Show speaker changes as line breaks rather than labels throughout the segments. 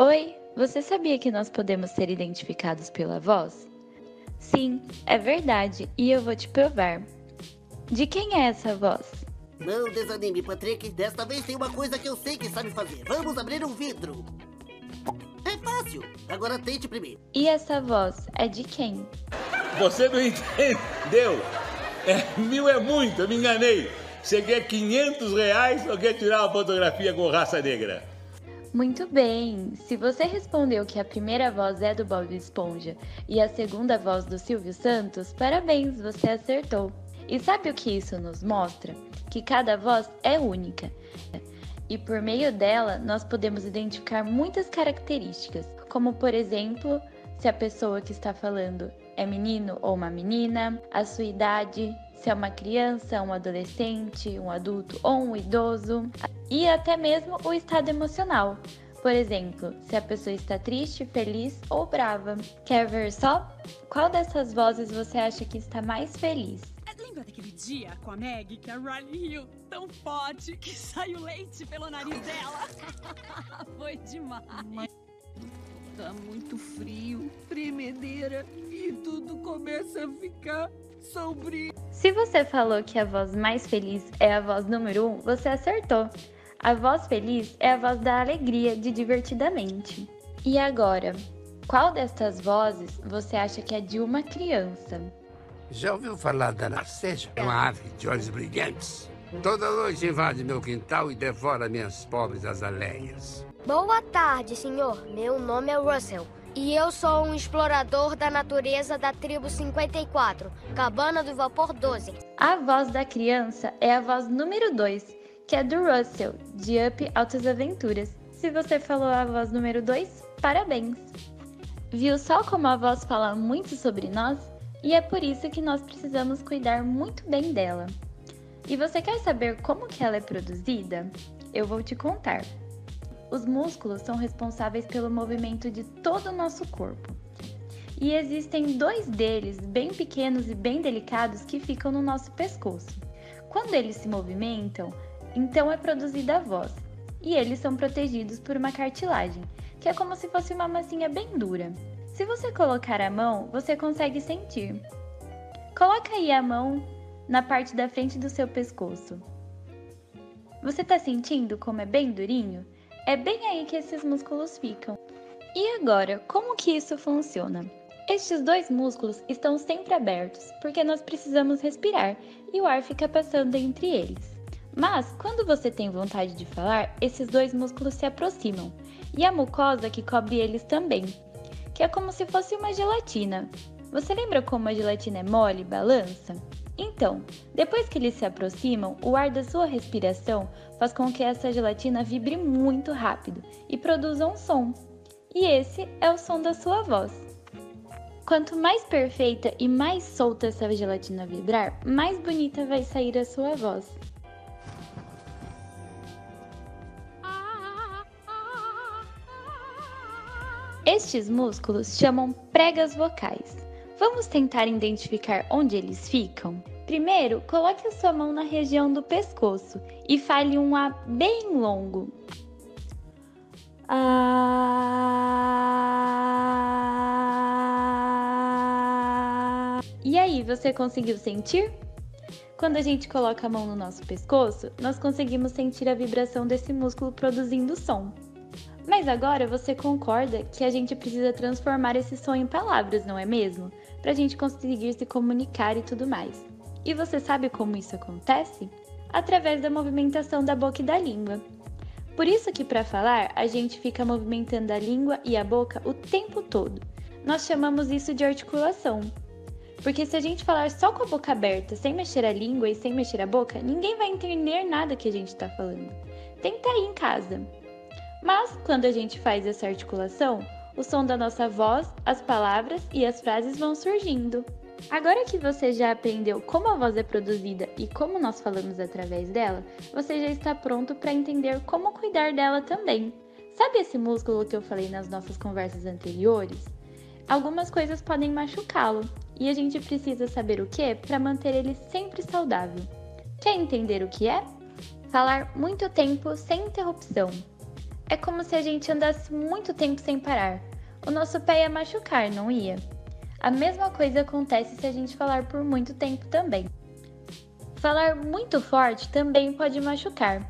Oi, você sabia que nós podemos ser identificados pela voz? Sim, é verdade, e eu vou te provar. De quem é essa voz?
Não desanime, Patrick. Desta vez tem uma coisa que eu sei que sabe fazer. Vamos abrir um vidro. É fácil. Agora tente primeiro.
E essa voz é de quem?
Você não entendeu. É, mil é muito, eu me enganei. Você quer 500 reais ou quer tirar uma fotografia com raça negra?
Muito bem! Se você respondeu que a primeira voz é do Bob Esponja e a segunda voz do Silvio Santos, parabéns, você acertou! E sabe o que isso nos mostra? Que cada voz é única. E por meio dela, nós podemos identificar muitas características, como por exemplo, se a pessoa que está falando é menino ou uma menina, a sua idade, se é uma criança, um adolescente, um adulto ou um idoso, e até mesmo o estado emocional. Por exemplo, se a pessoa está triste, feliz ou brava. Quer ver só? Qual dessas vozes você acha que está mais feliz?
Lembra daquele dia com a Meg que a Riley riu tão forte que saiu leite pelo nariz dela? Foi demais.
Tá muito frio, tremedeira e tudo começa a ficar sombrio.
Se você falou que a voz mais feliz é a voz número um, você acertou. A voz feliz é a voz da alegria, de divertidamente. E agora, qual destas vozes você acha que é de uma criança?
Já ouviu falar da Narceja? É uma ave de olhos brilhantes. Toda noite invade meu quintal e devora minhas pobres azaleias.
Boa tarde, senhor. Meu nome é Russell. E eu sou um explorador da natureza da tribo 54, Cabana do Vapor 12.
A voz da criança é a voz número 2, que é do Russell, de Up Altas Aventuras. Se você falou a voz número 2, parabéns! Viu só como a voz fala muito sobre nós? E é por isso que nós precisamos cuidar muito bem dela. E você quer saber como que ela é produzida? Eu vou te contar. Os músculos são responsáveis pelo movimento de todo o nosso corpo. E existem dois deles, bem pequenos e bem delicados, que ficam no nosso pescoço. Quando eles se movimentam, então é produzida a voz. E eles são protegidos por uma cartilagem, que é como se fosse uma massinha bem dura. Se você colocar a mão, você consegue sentir. Coloca aí a mão na parte da frente do seu pescoço. Você está sentindo como é bem durinho? É bem aí que esses músculos ficam. E agora, como que isso funciona? Estes dois músculos estão sempre abertos, porque nós precisamos respirar e o ar fica passando entre eles. Mas, quando você tem vontade de falar, esses dois músculos se aproximam, e a mucosa que cobre eles também, que é como se fosse uma gelatina. Você lembra como a gelatina é mole, balança? Então, depois que eles se aproximam, o ar da sua respiração faz com que essa gelatina vibre muito rápido e produza um som. E esse é o som da sua voz. Quanto mais perfeita e mais solta essa gelatina vibrar, mais bonita vai sair a sua voz. Estes músculos chamam pregas vocais. Vamos tentar identificar onde eles ficam? Primeiro, coloque a sua mão na região do pescoço e fale um A bem longo. Ah... E aí, você conseguiu sentir? Quando a gente coloca a mão no nosso pescoço, nós conseguimos sentir a vibração desse músculo produzindo som. Mas agora você concorda que a gente precisa transformar esse som em palavras, não é mesmo? Para a gente conseguir se comunicar e tudo mais. E você sabe como isso acontece? Através da movimentação da boca e da língua. Por isso que para falar, a gente fica movimentando a língua e a boca o tempo todo. Nós chamamos isso de articulação. Porque se a gente falar só com a boca aberta, sem mexer a língua e sem mexer a boca, ninguém vai entender nada que a gente está falando. Tenta aí em casa. Mas quando a gente faz essa articulação, o som da nossa voz, as palavras e as frases vão surgindo. Agora que você já aprendeu como a voz é produzida e como nós falamos através dela, você já está pronto para entender como cuidar dela também. Sabe esse músculo que eu falei nas nossas conversas anteriores? Algumas coisas podem machucá-lo e a gente precisa saber o que para manter ele sempre saudável. Quer entender o que é? Falar muito tempo sem interrupção, É como se a gente andasse muito tempo sem parar. O nosso pé ia machucar, não ia? A mesma coisa acontece se a gente falar por muito tempo também. Falar muito forte também pode machucar.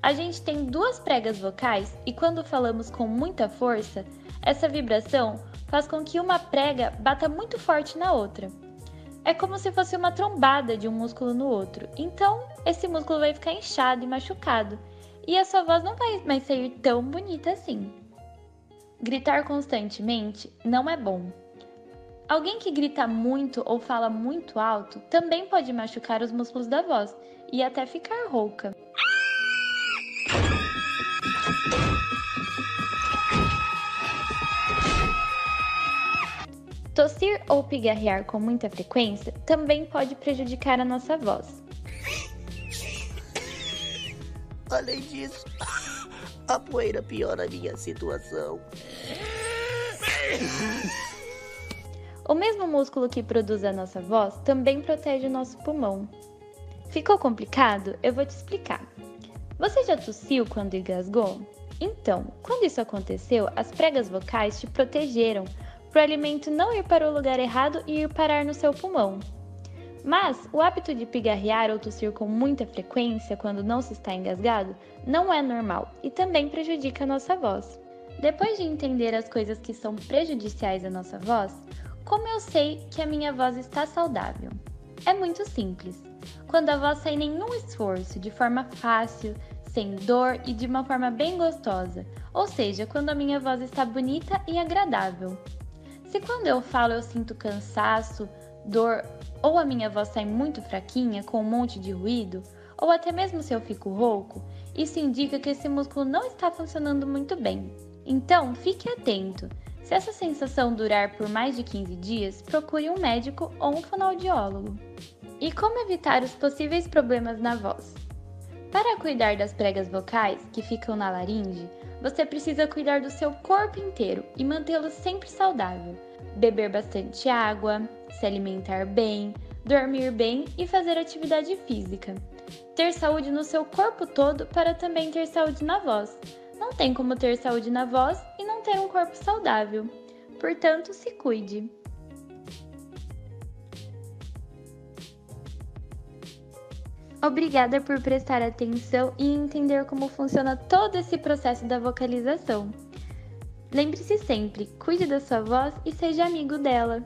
A gente tem duas pregas vocais e quando falamos com muita força, essa vibração faz com que uma prega bata muito forte na outra. É como se fosse uma trombada de um músculo no outro. Então, esse músculo vai ficar inchado e machucado, e a sua voz não vai mais sair tão bonita assim. Gritar constantemente não é bom. Alguém que grita muito ou fala muito alto também pode machucar os músculos da voz e até ficar rouca. Tossir ou pigarrear com muita frequência também pode prejudicar a nossa voz.
Além disso, a poeira piora a minha situação.
O mesmo músculo que produz a nossa voz também protege o nosso pulmão. Ficou complicado? Eu vou te explicar. Você já tossiu quando engasgou? Então, quando isso aconteceu, as pregas vocais te protegeram para o alimento não ir para o lugar errado e ir parar no seu pulmão. Mas o hábito de pigarrear ou tossir com muita frequência quando não se está engasgado não é normal e também prejudica a nossa voz. Depois de entender as coisas que são prejudiciais à nossa voz, como eu sei que a minha voz está saudável? É muito simples. Quando a voz sai nenhum esforço, de forma fácil, sem dor e de uma forma bem gostosa, ou seja, quando a minha voz está bonita e agradável. Se quando eu falo eu sinto cansaço, dor ou a minha voz sai muito fraquinha, com um monte de ruído, ou até mesmo se eu fico rouco, isso indica que esse músculo não está funcionando muito bem. Então, fique atento. Se essa sensação durar por mais de 15 dias, procure um médico ou um fonoaudiólogo. E como evitar os possíveis problemas na voz? Para cuidar das pregas vocais que ficam na laringe, você precisa cuidar do seu corpo inteiro e mantê-lo sempre saudável. Beber bastante água, se alimentar bem, dormir bem e fazer atividade física. Ter saúde no seu corpo todo para também ter saúde na voz. Não tem como ter saúde na voz e não ter um corpo saudável. Portanto, se cuide. Obrigada por prestar atenção e entender como funciona todo esse processo da vocalização. Lembre-se sempre, cuide da sua voz e seja amigo dela.